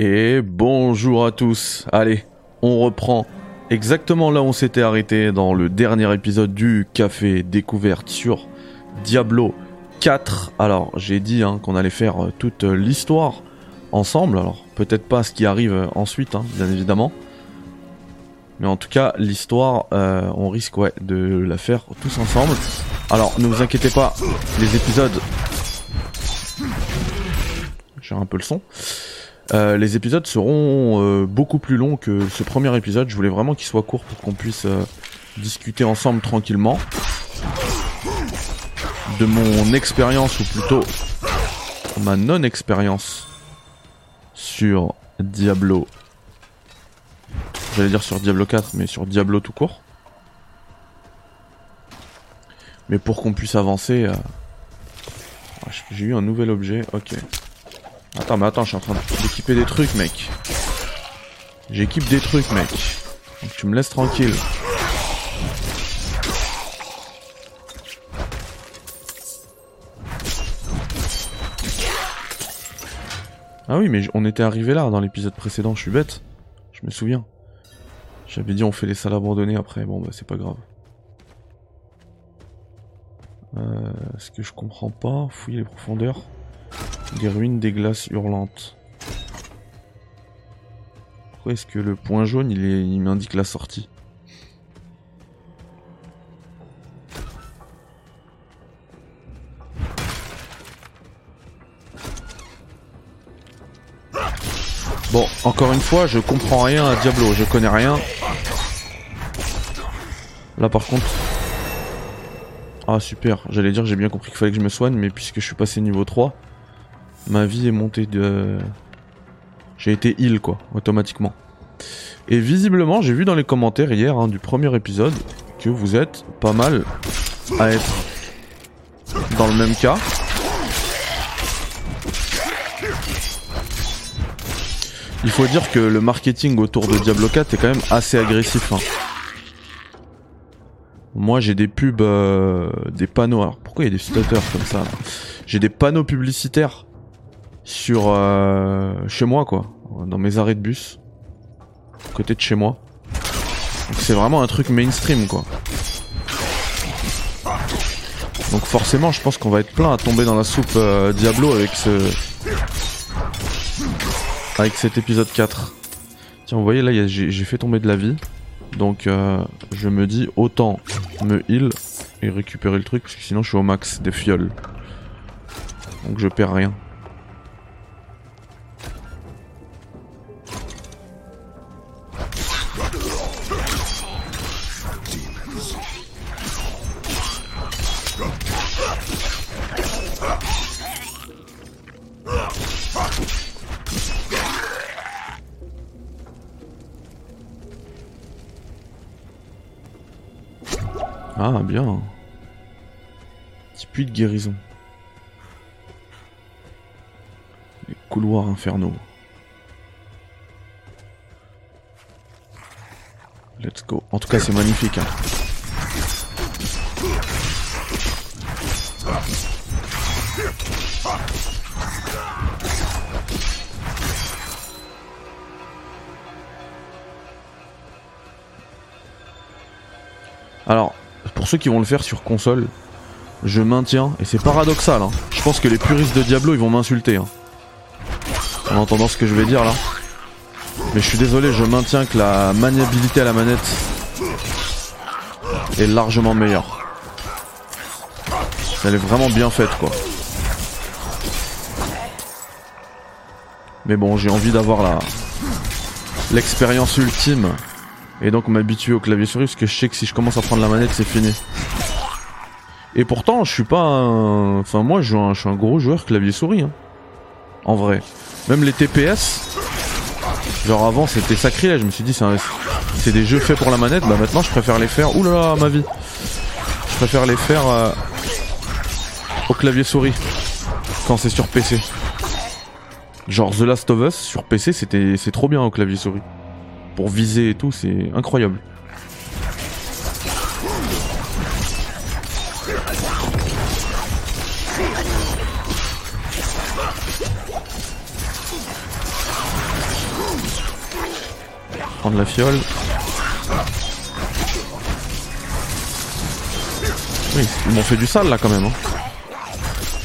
Et bonjour à tous. Allez, on reprend exactement là où on s'était arrêté dans le dernier épisode du Café Découverte sur Diablo 4. Alors, j'ai dit hein, qu'on allait faire euh, toute euh, l'histoire ensemble. Alors, peut-être pas ce qui arrive euh, ensuite, hein, bien évidemment. Mais en tout cas, l'histoire, on risque de la faire tous ensemble. Alors, ne vous inquiétez pas, les épisodes... J'ai un peu le son. Euh, les épisodes seront euh, beaucoup plus longs que ce premier épisode. Je voulais vraiment qu'il soit court pour qu'on puisse euh, discuter ensemble tranquillement de mon expérience ou plutôt ma non-expérience sur Diablo. J'allais dire sur Diablo 4, mais sur Diablo tout court. Mais pour qu'on puisse avancer, j'ai eu un nouvel objet. Ok. Attends, mais attends, je suis en train d'équiper des trucs, mec. J'équipe des trucs, mec. Tu me laisses tranquille. Ah oui, mais on était arrivé là dans l'épisode précédent, je suis bête. Je me souviens. J'avais dit on fait les salles abandonnées après, bon bah c'est pas grave. Euh, ce que je comprends pas, fouiller les profondeurs. Des ruines des glaces hurlantes. Pourquoi est-ce que le point jaune il, m'indique la sortie? Bon, encore une fois, je comprends rien à Diablo, je connais rien. Là par contre... Ah super, j'allais dire j'ai bien compris qu'il fallait que je me soigne, mais puisque je suis passé niveau 3, ma vie est montée de... J'ai été heal quoi, automatiquement. Et visiblement, j'ai vu dans les commentaires hier hein, du premier épisode que vous êtes pas mal à être dans le même cas. Il faut dire que le marketing autour de Diablo 4 est quand même assez agressif. Hein. Moi j'ai des pubs, euh, des panneaux. Alors pourquoi il y a des stutters comme ça J'ai des panneaux publicitaires sur euh, chez moi quoi, dans mes arrêts de bus, côté de chez moi. c'est vraiment un truc mainstream quoi. Donc forcément, je pense qu'on va être plein à tomber dans la soupe euh, Diablo avec ce avec cet épisode 4. Tiens, vous voyez là, j'ai fait tomber de la vie. Donc euh, je me dis autant me heal et récupérer le truc parce que sinon je suis au max des fioles. Donc je perds rien. Guérison. Les couloirs infernaux. Let's go. En tout cas, c'est magnifique. Hein. Alors, pour ceux qui vont le faire sur console, je maintiens, et c'est paradoxal, hein. je pense que les puristes de Diablo ils vont m'insulter. Hein. En entendant ce que je vais dire là. Mais je suis désolé, je maintiens que la maniabilité à la manette est largement meilleure. Elle est vraiment bien faite quoi. Mais bon, j'ai envie d'avoir la l'expérience ultime et donc m'habituer au clavier souris parce que je sais que si je commence à prendre la manette c'est fini. Et pourtant je suis pas un... Enfin moi je suis un, gros joueur clavier souris. Hein. En vrai. Même les TPS. Genre avant c'était sacrilège. Je me suis dit c'est des jeux faits pour la manette. Bah maintenant je préfère les faire... Oulala ma vie. Je préfère les faire euh, au clavier souris. Quand c'est sur PC. Genre The Last of Us sur PC c'était trop bien au clavier souris pour viser et tout, c'est incroyable. Prendre la fiole. Oui, ils m'ont fait du sale là quand même. Hein.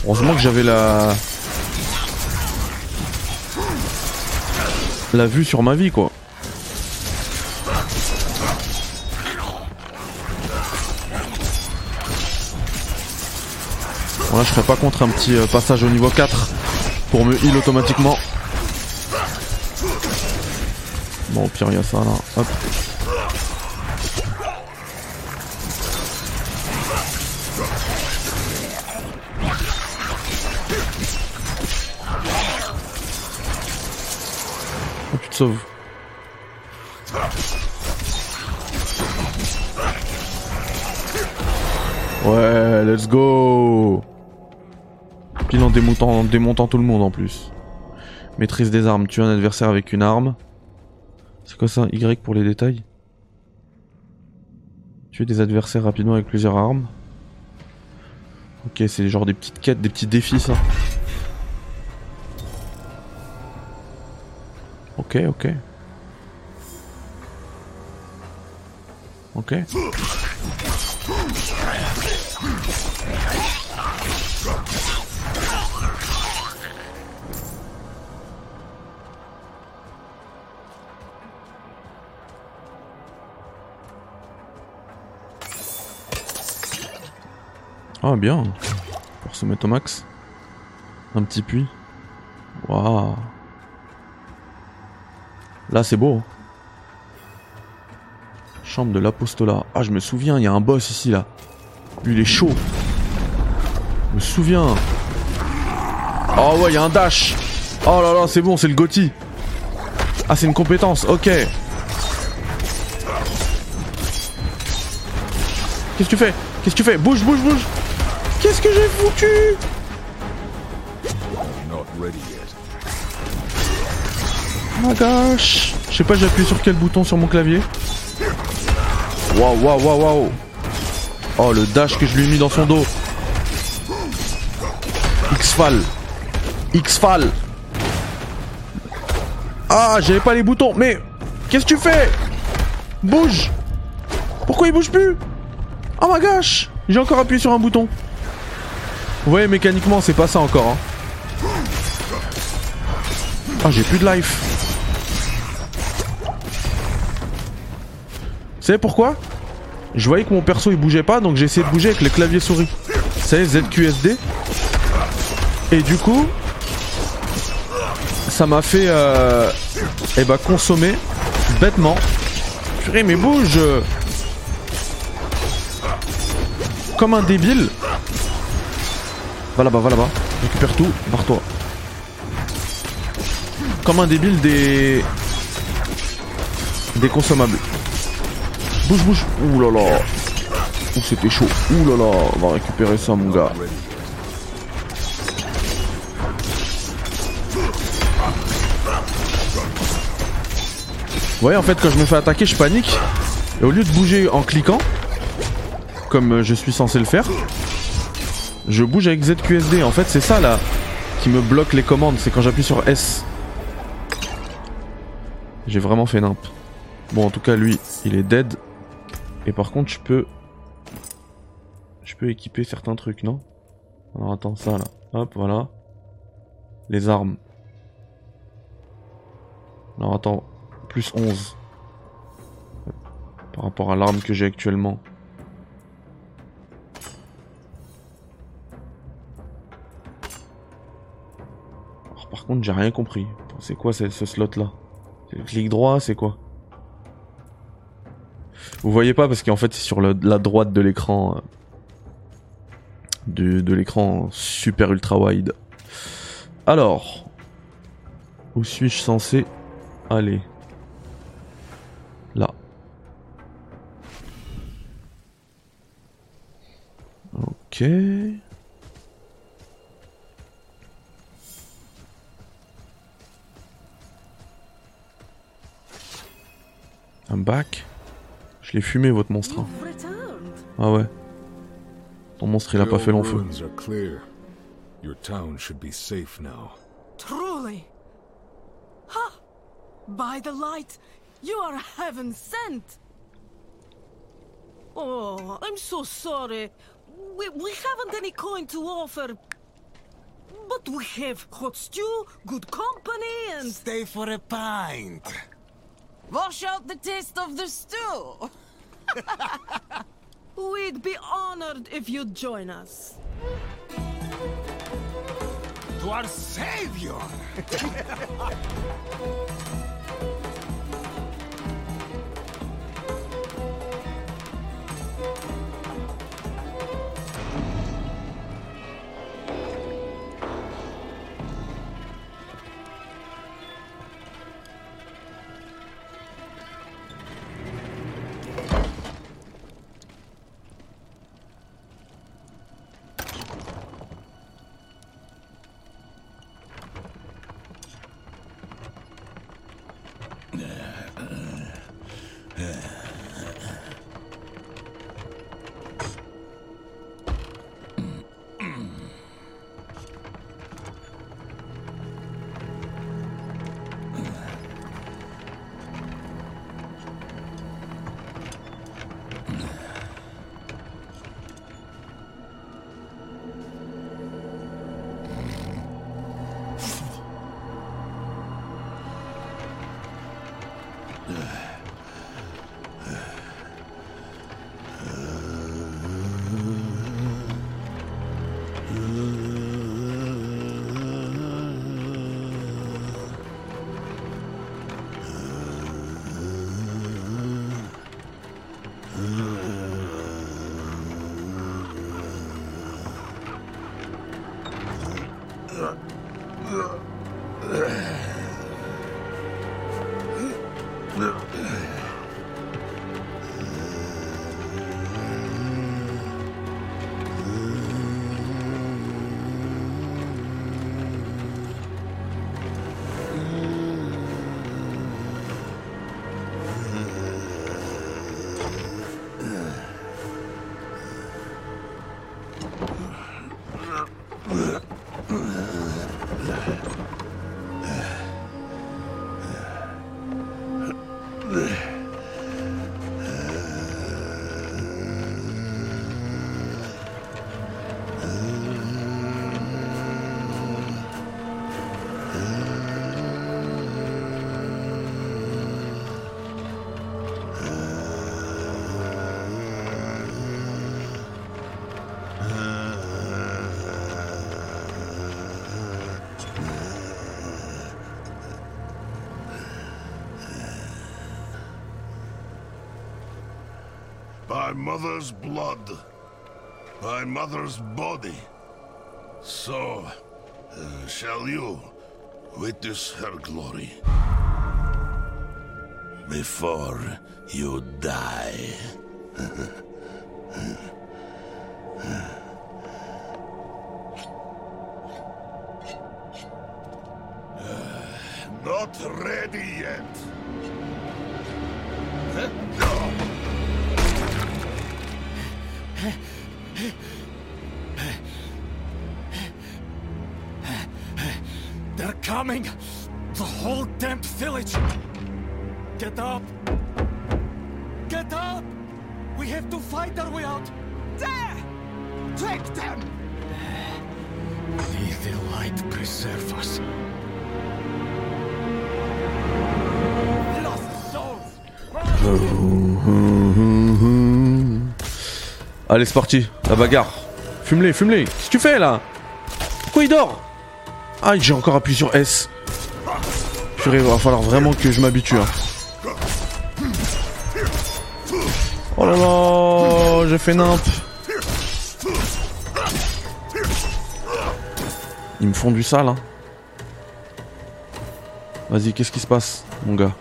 Heureusement que j'avais la... La vue sur ma vie quoi. Voilà, je serais pas contre un petit euh, passage au niveau 4 pour me heal automatiquement. Bon, au pire, il y a ça là. Hop. Oh, tu te sauves. Ouais, let's go Pile en démontant, démontant tout le monde en plus. Maîtrise des armes, tue un adversaire avec une arme. C'est quoi ça Y pour les détails? Tuer des adversaires rapidement avec plusieurs armes. Ok, c'est genre des petites quêtes, des petits défis ça. Ok, ok. Ok. Ah bien. Pour se mettre au max. Un petit puits. Waouh. Là c'est beau. Chambre de l'apostolat. Ah je me souviens, il y a un boss ici là. Lui il est chaud. Je me souviens. Oh ouais, il y a un dash. Oh là là, c'est bon, c'est le Gotti. Ah, c'est une compétence, ok. Qu'est-ce que tu fais? Qu'est-ce que tu fais? Bouge, bouge, bouge Qu'est-ce que j'ai foutu Oh my gosh. Je sais pas j'ai appuyé sur quel bouton sur mon clavier. Waouh waouh waouh waouh. Oh le dash que je lui ai mis dans son dos. X-Fall X-Fall Ah j'avais pas les boutons mais Qu'est-ce que tu fais? Bouge. Pourquoi il bouge plus? Oh my gosh. J'ai encore appuyé sur un bouton vous voyez, mécaniquement, c'est pas ça encore. Hein. Ah, j'ai plus de life. Vous savez pourquoi? Je voyais que mon perso il bougeait pas, donc j'ai essayé de bouger avec le clavier souris. Vous savez, ZQSD. Et du coup, ça m'a fait euh, eh ben, consommer bêtement. Purée, mais bouge Comme un débile. Va là-bas, va là-bas. Récupère tout, barre-toi. Comme un débile des... Des consommables. Bouge, bouge. Ouh là là. Ouh, c'était chaud. Ouh. On va récupérer ça, mon gars. Vous voyez, en fait, quand je me fais attaquer, je panique. Et au lieu de bouger en cliquant, comme je suis censé le faire, je bouge avec ZQSD. En fait, c'est ça là qui me bloque les commandes. C'est quand j'appuie sur S. J'ai vraiment fait nimp. Bon, en tout cas, lui, il est dead. Et par contre, je peux... Je peux équiper certains trucs, non? Alors attends, ça là. Hop, voilà. Les armes. Alors attends, plus 11. Par rapport à l'arme que j'ai actuellement. Contre, j'ai rien compris. C'est quoi ce, slot là C'est le clic droit, c'est quoi? Vous voyez pas parce qu'en fait c'est sur la droite de l'écran. Euh, de, de l'écran super ultra wide. Alors, où suis-je censé aller? Là. Ok. Un bac Je l'ai fumé votre monstre. Hein. Ah ouais. Ton monstre il a pas fait long feu. Your town should be safe now. Truly. Ha! By the light, You are heaven sent. Oh, I'm so sorry. We, we haven't any coin to offer. But we have hot stew, good company, and. Stay for a pint. Wash out the taste of the stew. We'd be honored if you'd join us. To our savior! My mother's blood. My mother's body. So, uh, shall you witness her glory? Before you die. Allez, c'est parti, la bagarre. Fume-les, fume-les. Qu'est-ce que tu fais là? Pourquoi il dort? Ah, j'ai encore appuyé sur S. Purée, va falloir vraiment que je m'habitue. hein. Oh là là, j'ai fait nimp. Ils me font du sale. Hein. Vas-y, qu'est-ce qui se passe, mon gars?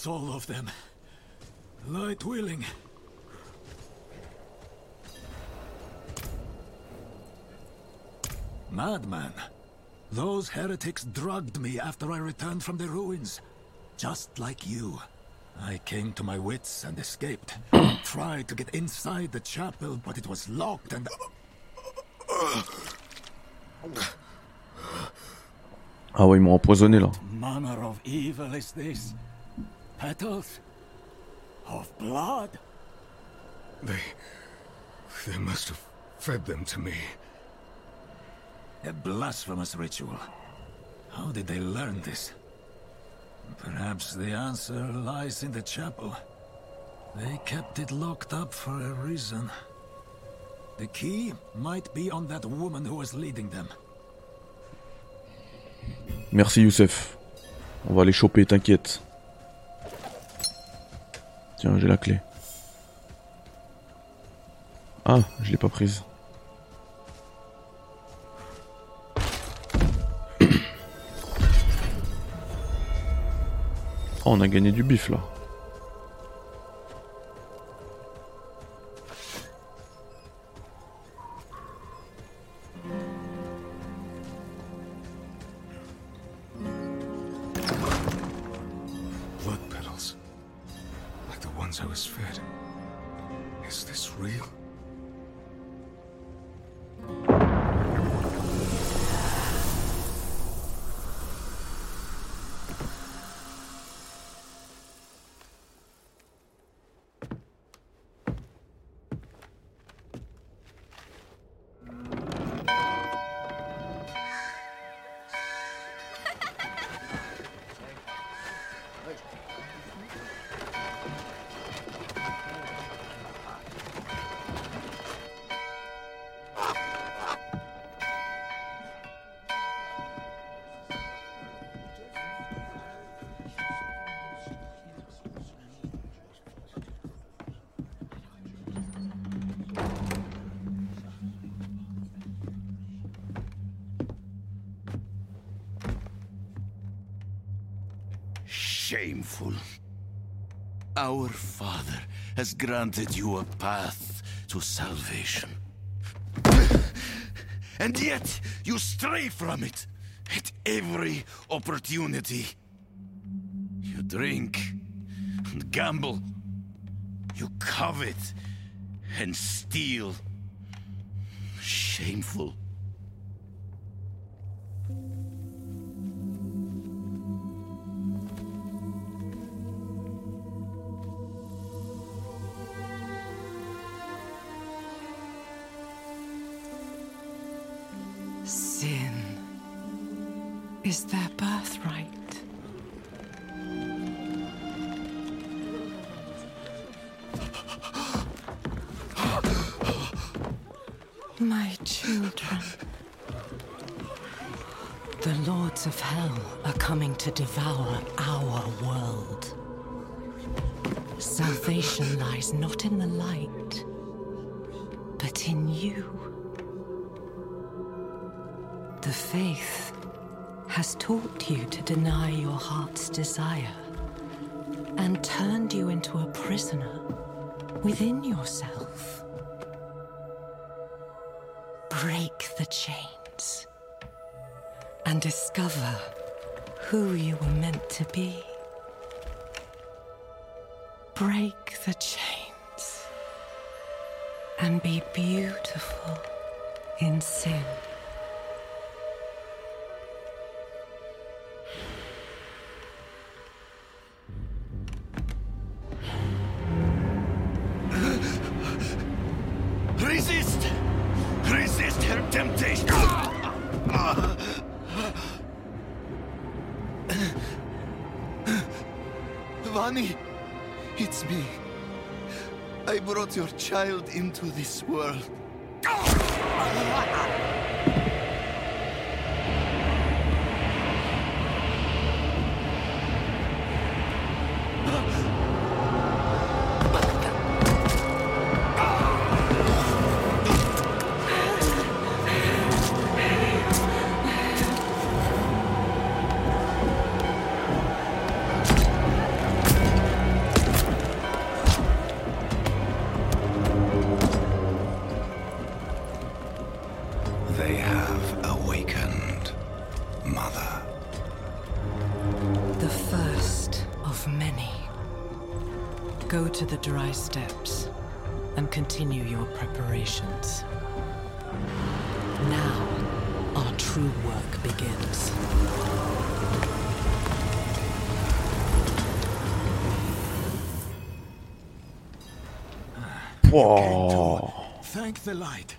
Was all of them. Light willing. Madman. Those heretics drugged me after I returned from the ruins. Just like you. I came to my wits and escaped. Tried to get inside the chapel, but it was locked and... Ah ouais, ils m'ont empoisonné là. manner of evil is this? Petals? Of blood? They. They must have fed them to me. A blasphemous ritual. How did they learn this? Perhaps the answer lies in the chapel. They kept it locked up for a reason. The key might be on that woman who was leading them. Merci Youssef. On va les choper, t'inquiète. Tiens, j'ai la clé. Ah, je l'ai pas prise. Oh, on a gagné du bif là. Shameful. Our Father has granted you a path to salvation. And yet, you stray from it at every opportunity. You drink and gamble. You covet and steal. Shameful. The lords of hell are coming to devour our world. Salvation lies not in the light, but in you. The faith has taught you to deny your heart's desire and turned you into a prisoner within yourself. Break the chains and discover who you were meant to be. Break the chains and be beautiful in sin. Vani, it's me. I brought your child into this world. Oh, dry steps and continue your preparations. Now, our true work begins. Wow. Thank the light.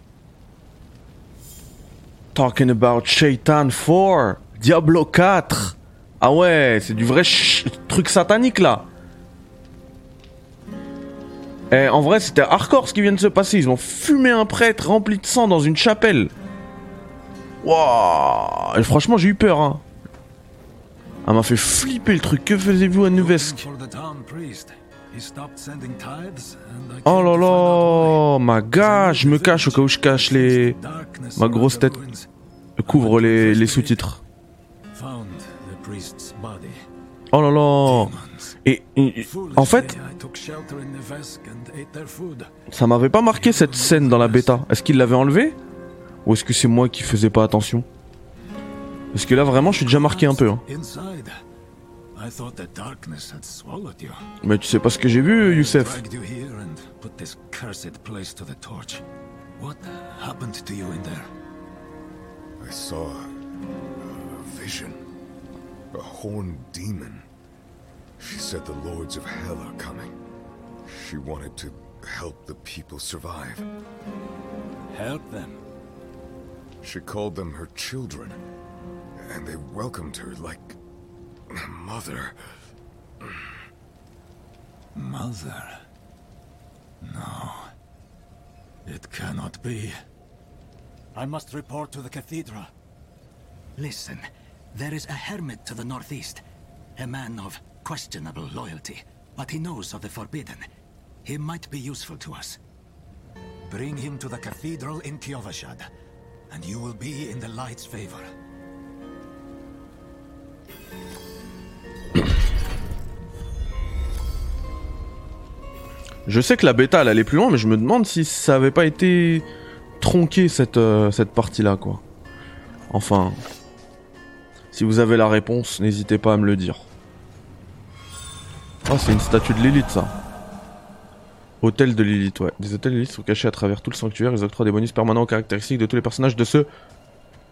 Talking about Shaitan 4, Diablo 4. Ah ouais, c'est du vrai ch- truc satanique là. Eh, en vrai, c'était hardcore ce qui vient de se passer. Ils ont fumé un prêtre rempli de sang dans une chapelle. Waouh Franchement, j'ai eu peur. Hein. Ça m'a fait flipper le truc. Que faisiez-vous à I Oh là là, ma gars, je me cache au cas où je cache les... Ma grosse tête. couvre les, les sous-titres. Oh là là Et, et- en fait, ça m'avait pas marqué cette scène dans la bêta. Est-ce qu'il l'avait enlevé? Ou est-ce que c'est moi qui faisais pas attention? Parce que là vraiment je suis déjà marqué un peu. hein. Mais tu sais pas ce que j'ai vu Youssef? I saw a vision. A horned demon. She said the lords of hell are coming. She wanted to help the people survive. Help them. She called them her children. And they welcomed her like a mother. Mother. No. It cannot be. I must report to the cathedral. Listen, there is a hermit to the northeast. A man of questionable loyalty, but he knows of the forbidden. He might be useful to us. Bring him to the cathedral in Kiovashad, and you will be in the light's favor. Je sais que la bêta elle allait plus loin mais je me demande si ça avait pas été tronqué cette, euh, cette partie là quoi. Enfin... Si vous avez la réponse, n'hésitez pas à me le dire. Ah c'est une statue de Lilith ça. Hôtel de Lilith, ouais. Des hôtels de Lilith sont cachés à travers tout le sanctuaire. Ils octroient des bonus permanents aux caractéristiques de tous les personnages de ce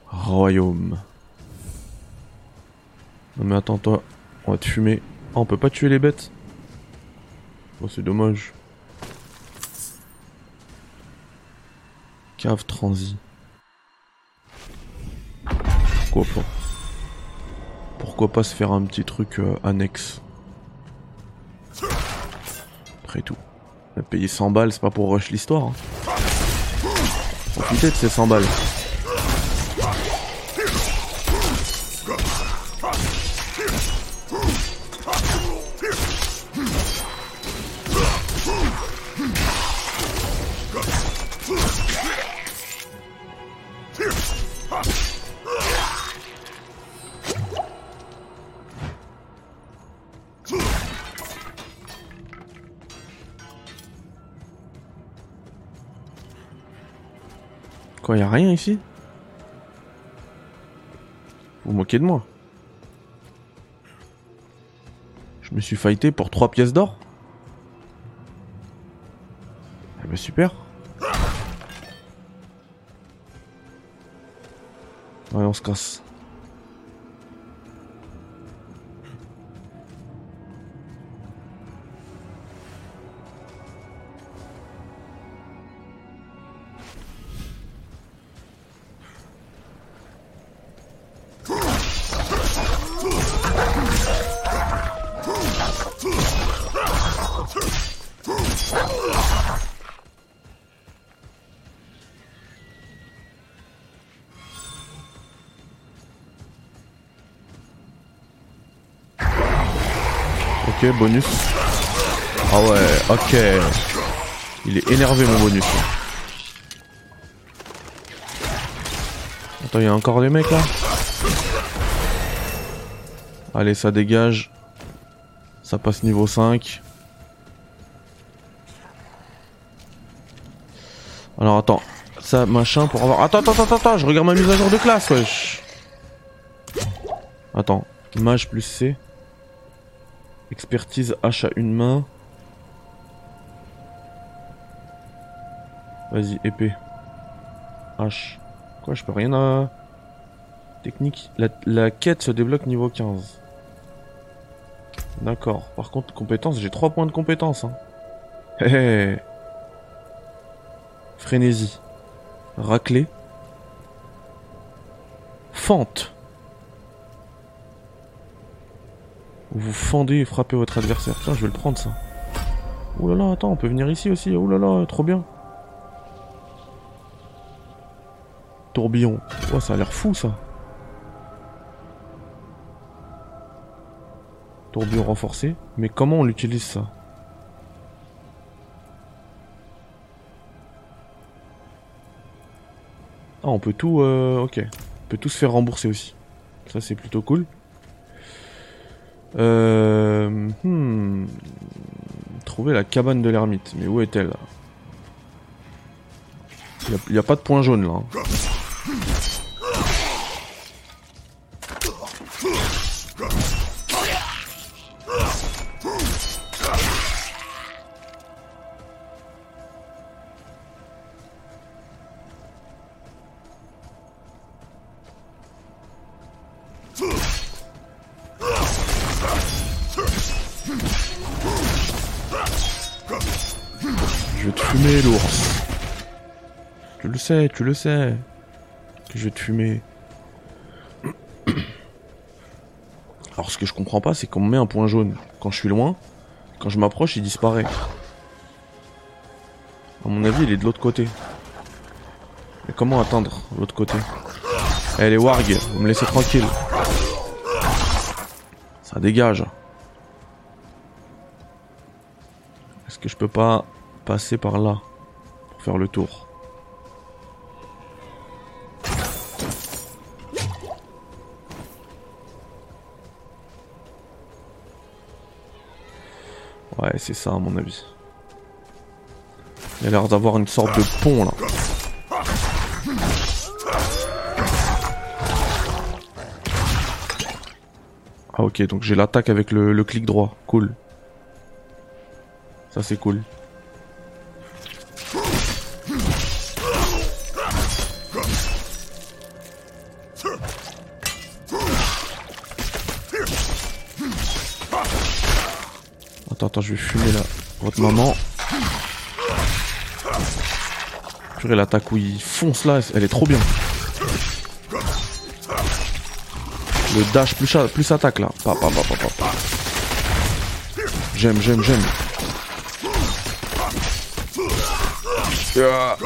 royaume. Non mais attends toi, on va te fumer. Ah on peut pas tuer les bêtes Oh c'est dommage. Cave transi. Pourquoi pas Pourquoi pas se faire un petit truc euh, annexe Après tout. On a payé 100 balles, c'est pas pour rush l'histoire. Hein. Profitez de ces 100 balles. Quoi, y a rien ici. Vous moquez de moi. Je me suis fighté pour 3 pièces d'or. Eh ben super. Ouais, on se casse. Bonus. Ah ouais, ok. Il est énervé mon bonus. Attends, il y a encore des mecs là Allez, ça dégage. Ça passe niveau 5. Alors attends, ça machin pour avoir... Attends, attends, attends, attends, je regarde ma mise à jour de classe, wesh. Attends, mage plus C. Expertise hache à une main. Vas-y, épée. H. Quoi, je peux rien à... Technique. La, quête se débloque niveau 15. D'accord. Par contre, compétence, j'ai 3 points de compétence. Hein. Hé. Frénésie. Raclée. Fente. Vous fendez et frappez votre adversaire. Tiens, je vais le prendre ça. Ouh là là, attends, on peut venir ici aussi. Ouh là là, trop bien. Tourbillon. Oh, ça a l'air fou ça. Tourbillon renforcé. Mais comment on l'utilise ça? Ah, on peut tout... euh, ok. On peut tout se faire rembourser aussi. Ça, c'est plutôt cool. Euh... Hmm. Trouver la cabane de l'ermite. Mais où est-elle Il n'y a, pas de point jaune là. hein. Fumer l'ours. Tu le sais, tu le sais. Que je vais te fumer. Alors ce que je comprends pas, c'est qu'on me met un point jaune quand je suis loin. Quand je m'approche, il disparaît. À mon avis, il est de l'autre côté. Mais comment atteindre l'autre côté? Eh les wargs, vous me laissez tranquille. Ça dégage. Est-ce que je peux pas passer par là pour faire le tour Ouais, c'est ça à mon avis. Il a l'air d'avoir une sorte de pont là. Ah ok, donc j'ai l'attaque avec le, le clic droit. Cool. Ça c'est cool. Je vais fumer là. Votre maman. Purée, l'attaque où il fonce là, elle est trop bien. Le dash plus, plus attaque là. J'aime, j'aime, j'aime. Ah.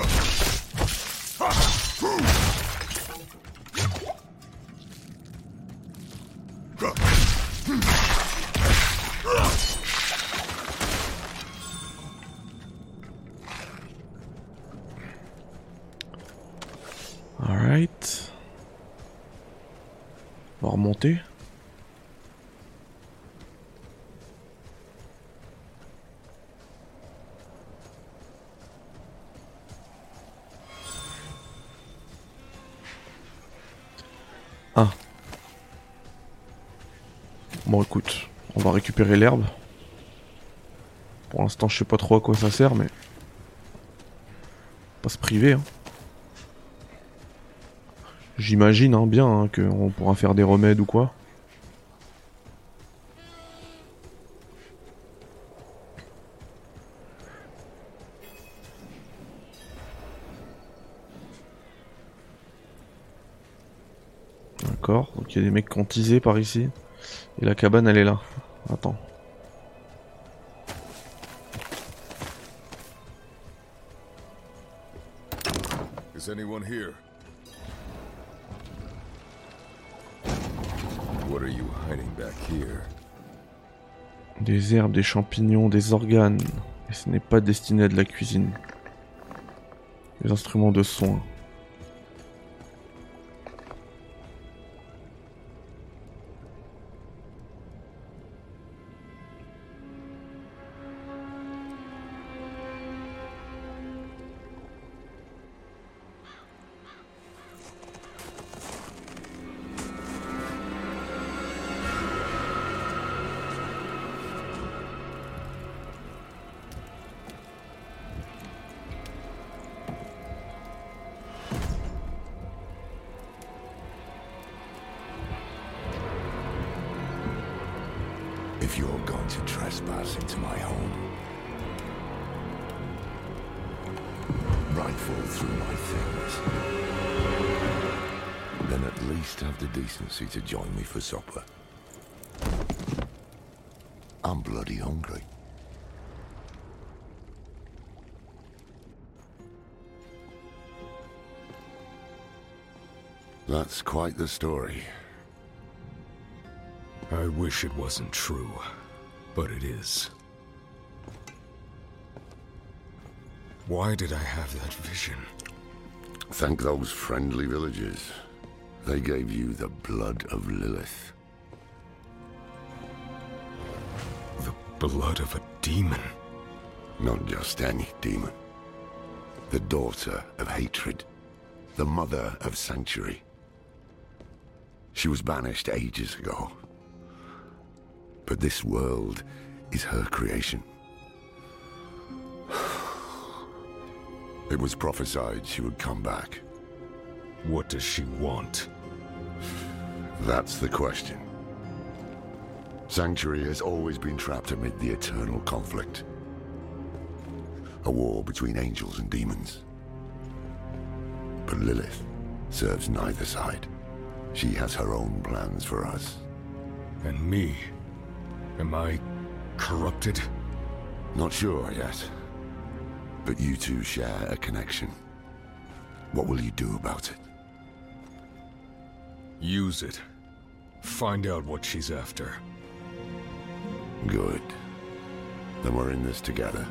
L'herbe. Pour l'instant je sais pas trop à quoi ça sert mais... Pas se priver hein. J'imagine hein, bien hein, qu'on pourra faire des remèdes ou quoi. D'accord, donc il y a des mecs qui ont teasé par ici. Et la cabane elle est là. Attends. Is anyone here? What are you hiding back here? Des herbes, des champignons, des organes. Et ce n'est pas destiné à de la cuisine. Des instruments de soins. For supper. I'm bloody hungry. That's quite the story. I wish it wasn't true, but it is. Why did I have that vision? Thank those friendly villagers. They gave you the blood of Lilith. The blood of a demon? Not just any demon. The daughter of hatred. The mother of sanctuary. She was banished ages ago. But this world is her creation. It was prophesied she would come back. What does she want? That's the question. Sanctuary has always been trapped amid the eternal conflict. A war between angels and demons. But Lilith serves neither side. She has her own plans for us. And me? Am I corrupted? Not sure yet. But you two share a connection. What will you do about it? Use it. Find out what she's after. Good. Then we're in this together.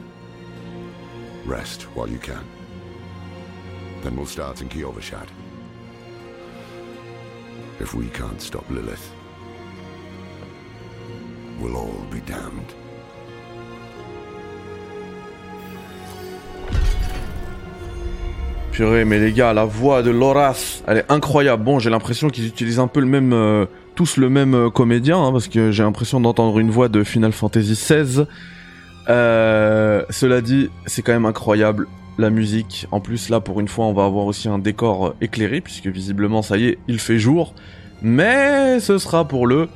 Rest while you can. Then we'll start in Kiovashad. If we can't stop Lilith, we'll all be damned. Purée, mais les gars, la voix de Loras, elle est incroyable. Bon, j'ai l'impression qu'ils utilisent un peu le même, euh, tous le même euh, comédien, hein, parce que j'ai l'impression d'entendre une voix de Final Fantasy XVI. Euh, cela dit, c'est quand même incroyable la musique. En plus, là, pour une fois, on va avoir aussi un décor euh, éclairé, puisque visiblement, ça y est, il fait jour. Mais ce sera pour le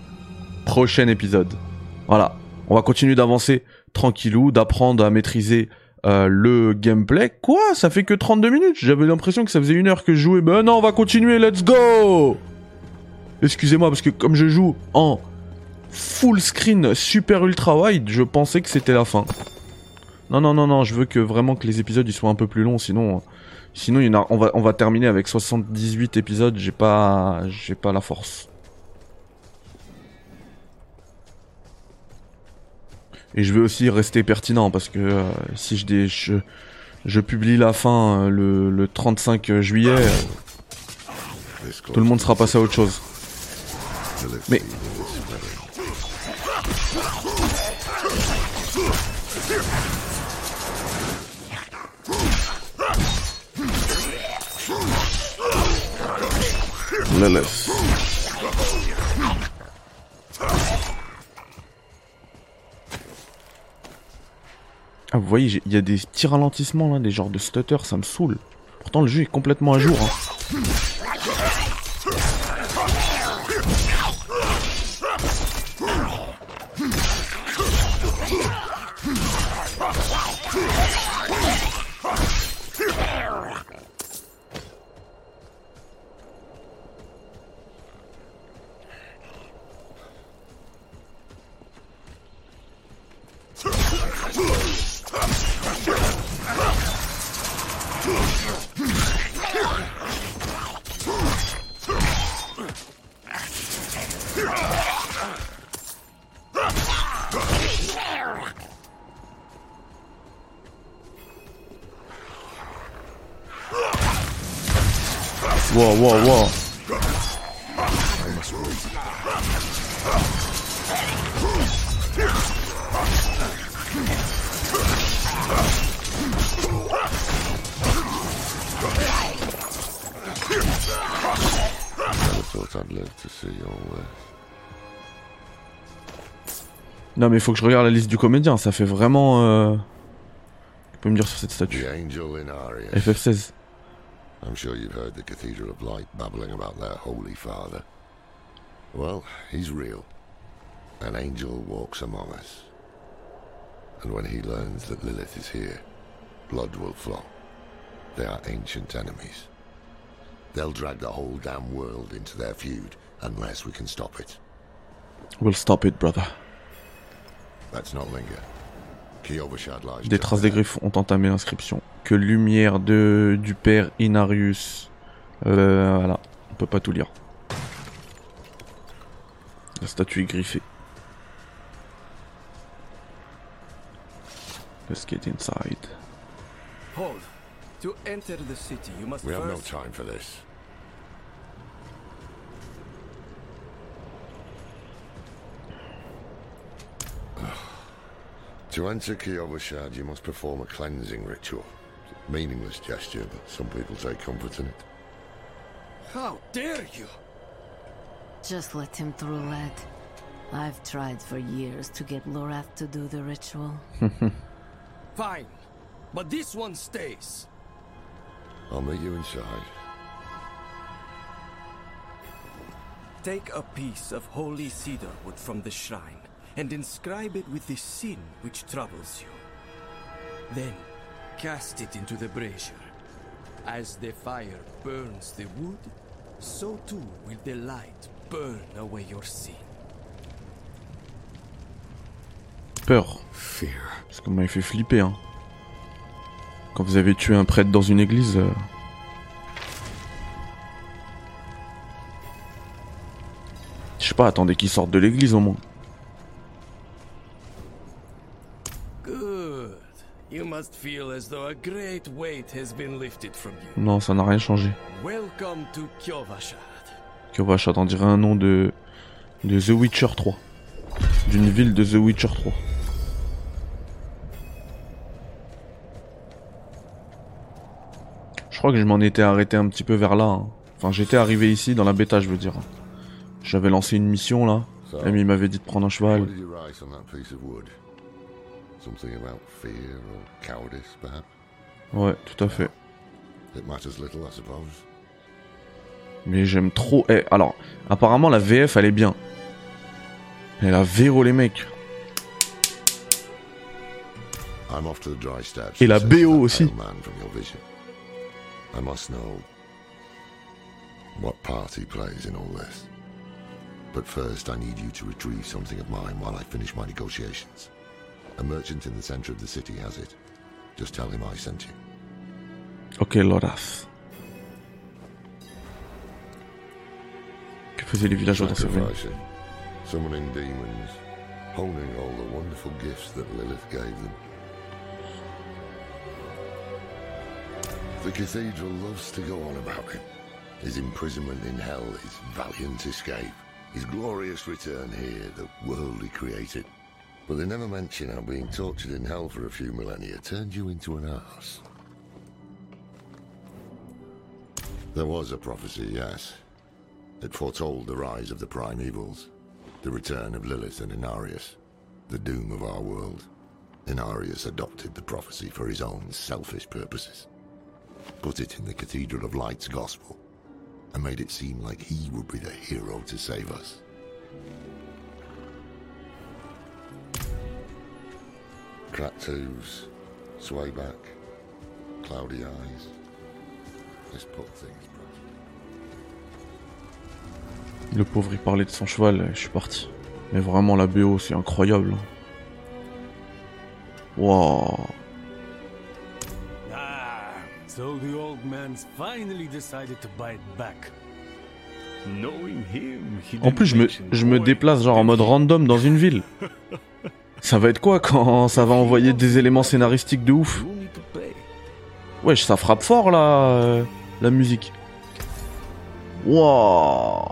prochain épisode. Voilà, on va continuer d'avancer tranquillou, d'apprendre à maîtriser euh, le gameplay. Quoi Ça fait que 32 minutes J'avais l'impression que ça faisait une heure que je jouais. Ben non, on va continuer, let's go Excusez-moi, parce que comme je joue en full screen super ultra wide, je pensais que c'était la fin. Non, non, non, non, je veux que vraiment que les épisodes soient un peu plus longs, sinon... On, va, on va terminer avec 78 épisodes, j'ai pas, j'ai pas la force. Et je veux aussi rester pertinent parce que euh, si je, dé- je, publie la fin euh, le, le 35 juillet, euh, tout le monde sera passé à autre chose. Mais-. Vous voyez, il y a des petits ralentissements là, des genres de stutter, ça me saoule. Pourtant, le jeu est complètement à jour. hein. Non, mais faut que je regarde la liste du comédien, ça fait vraiment. Euh... Tu peux me dire sur cette statue angel in Arius. FF16. I'm sure you've heard the Cathedral of Light babbling about their Holy Father. Well, he's real. An angel walks among us. And when he learns that Lilith is here, blood will flow. They are ancient enemies. They'll drag the whole damn world into their feud unless we can stop it. We'll stop it, brother. Let's not linger. Kiovashad lies Des traces des griffes ont entamé l'inscription. Que lumière de du père Inarius. Euh, voilà, on peut pas tout lire. La statue est griffée. Let's get inside. Hold. To enter the city, you must We have no time for this. To enter Kiovashad, you must perform a cleansing ritual. Meaningless gesture, but some people take comfort in it. How dare you? Just let him through, lad. I've tried for years to get Lorath to do the ritual. Fine. But this one stays. I'll meet you inside. Take a piece of holy cedar wood from the shrine and inscribe it with the sin which troubles you. Then cast it into the brazier. As the fire burns the wood, so too will the light burn away your sin. Peur. Fear. Parce que m'avait fait flipper, hein. Quand vous avez tué un prêtre dans une église. euh, Je sais pas, attendez qu'il sorte de l'église au moins. Must feel as though a great weight has been lifted from you. Non, ça n'a rien changé. Welcome to Kyovashad. Kyovash, on dirait un nom de. de The Witcher 3. D'une ville de The Witcher 3. Je crois que je m'en étais arrêté un petit peu vers là. hein. Enfin, j'étais arrivé ici dans la bêta, je veux dire. J'avais lancé une mission là. So, Amy m'avait dit de prendre un cheval. Something about fear or cowardice, perhaps? Ouais, tout à fait. It matters little, I suppose. Mais j'aime trop. Eh, alors, apparemment la VF elle est bien. Elle a véro les mecs. I'm off to the dry steps. Et la BO aussi. I must know what part he plays in all this. But first, I need you to retrieve something of mine while I finish my negotiations. A merchant in the center of the city has it. Just tell him I sent you. Ok, Loras. Que faisaient les villageois dans ces ruines summoning demons, honing all the wonderful gifts that Lilith gave them. The cathedral loves to go on about him. His imprisonment in hell, his valiant escape, his glorious return here, the world he created. But they never mention how being tortured in hell for a few millennia turned you into an ass. There was a prophecy, yes. It foretold the rise of the primevals, the return of Lilith and Inarius, the doom of our world. Inarius adopted the prophecy for his own selfish purposes, put it in the Cathedral of Light's gospel, and made it seem like he would be the hero to save us. Cracked hooves, sway back, cloudy eyes. Let's put things. Le pauvre il parlait de son cheval, je suis parti. Mais vraiment la BO c'est incroyable. Waouh. Ah, so the old man's finally decided to buy it back. Knowing him, he En plus je me, je me déplace genre en mode random dans une ville. Ça va être quoi quand ça va envoyer des éléments scénaristiques de ouf. Wesh ça frappe fort là, euh, la musique. Waouh.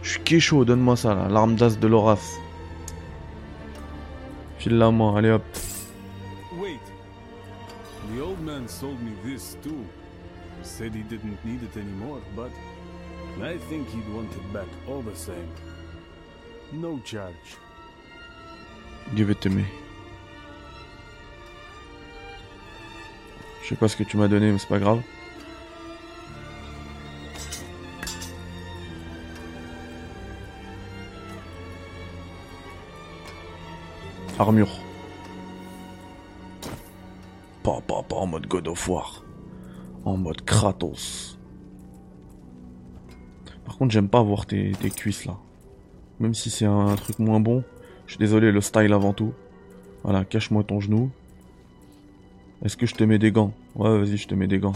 Je suis kécho, donne-moi ça là, l'arme d'as de Loras. File-la moi, allez hop. Wait. The old man sold me this too. Said he didn't need it anymore, but I think he'd want it back all the same. No charge. Give it to me. Je sais pas ce que tu m'as donné, mais c'est pas grave. Armure. Pas, pas, en mode God of War. En mode Kratos. Par contre, j'aime pas voir tes cuisses là. Même si c'est un truc moins bon. Je suis désolé, le style avant tout. Voilà, cache-moi ton genou. Est-ce que je te mets des gants? Ouais, vas-y, je te mets des gants.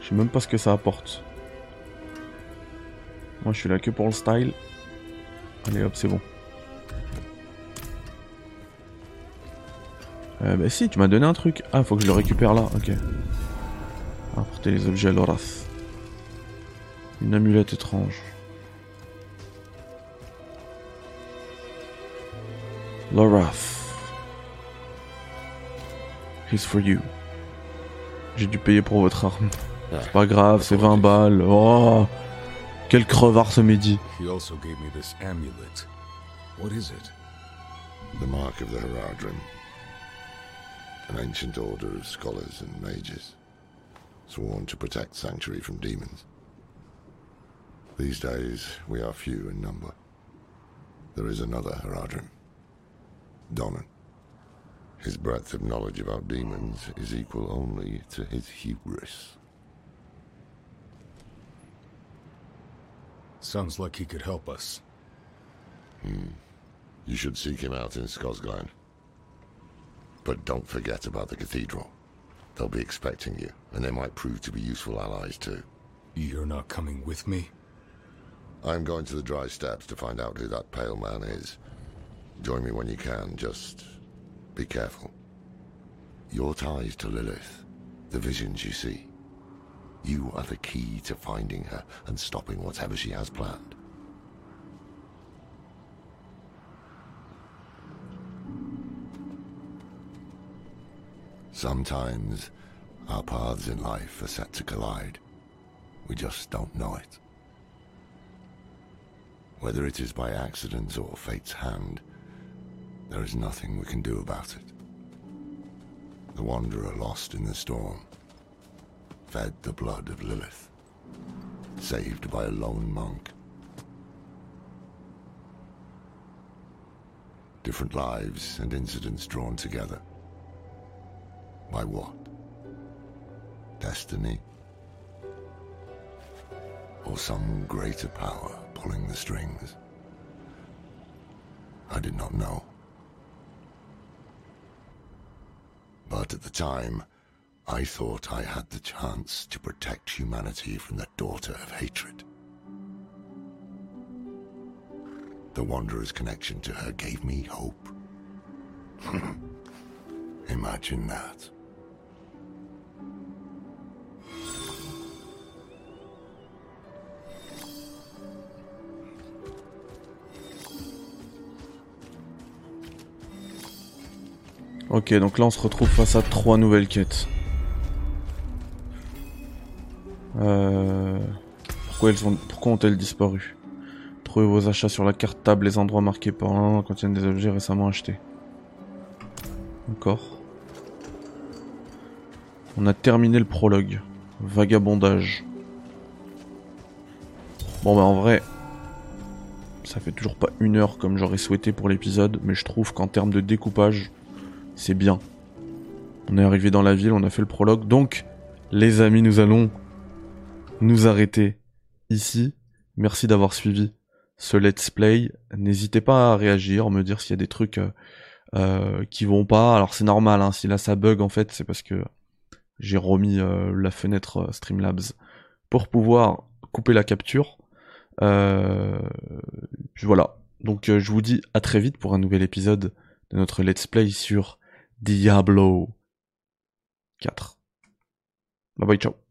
Je sais même pas ce que ça apporte. Moi, je suis là que pour le style. Allez, hop, c'est bon. Euh, bah si, tu m'as donné un truc. Ah, faut que je le récupère là, ok. Apporter les objets à Lorath. Une amulette étrange. Lorath. He's for you. J'ai dû payer pour votre arme. C'est pas grave, c'est 20 balles. Oh Quel crevard ce midi. He also gave me this amulet. What is it? The mark of the Heradrim. An ancient order of scholars and mages, sworn to protect Sanctuary from demons. These days, we are few in number. There is another Heradrim. Donan. His breadth of knowledge about demons is equal only to his hubris. Sounds like he could help us. Hmm. You should seek him out in Skosglen. But don't forget about the cathedral. They'll be expecting you, and they might prove to be useful allies too. You're not coming with me? I'm going to the dry steps to find out who that pale man is. Join me when you can, just be careful. Your ties to Lilith, the visions you see, you are the key to finding her and stopping whatever she has planned. Sometimes our paths in life are set to collide. We just don't know it. Whether it is by accident or fate's hand, there is nothing we can do about it. The Wanderer lost in the storm, fed the blood of Lilith, saved by a lone monk. Different lives and incidents drawn together. By what? Destiny? Or some greater power pulling the strings? I did not know. But at the time, I thought I had the chance to protect humanity from the daughter of hatred. The Wanderer's connection to her gave me hope. Imagine that. Ok, donc là on se retrouve face à trois nouvelles quêtes. Euh... Pourquoi, elles ont-elles disparu? Trouvez vos achats sur la carte table, les endroits marqués par un contiennent des objets récemment achetés. D'accord. On a terminé le prologue. Vagabondage. Bon bah en vrai, ça fait toujours pas une heure comme j'aurais souhaité pour l'épisode, mais je trouve qu'en termes de découpage, c'est bien. On est arrivé dans la ville, on a fait le prologue. Donc, les amis, nous allons nous arrêter ici. Merci d'avoir suivi ce let's play. N'hésitez pas à réagir, me dire s'il y a des trucs euh, euh, qui vont pas. Alors c'est normal, hein, si là ça bug en fait, c'est parce que j'ai remis euh, la fenêtre Streamlabs pour pouvoir couper la capture. voilà. Donc je vous dis à très vite pour un nouvel épisode de notre let's play sur Diablo 4. Bye bye, ciao.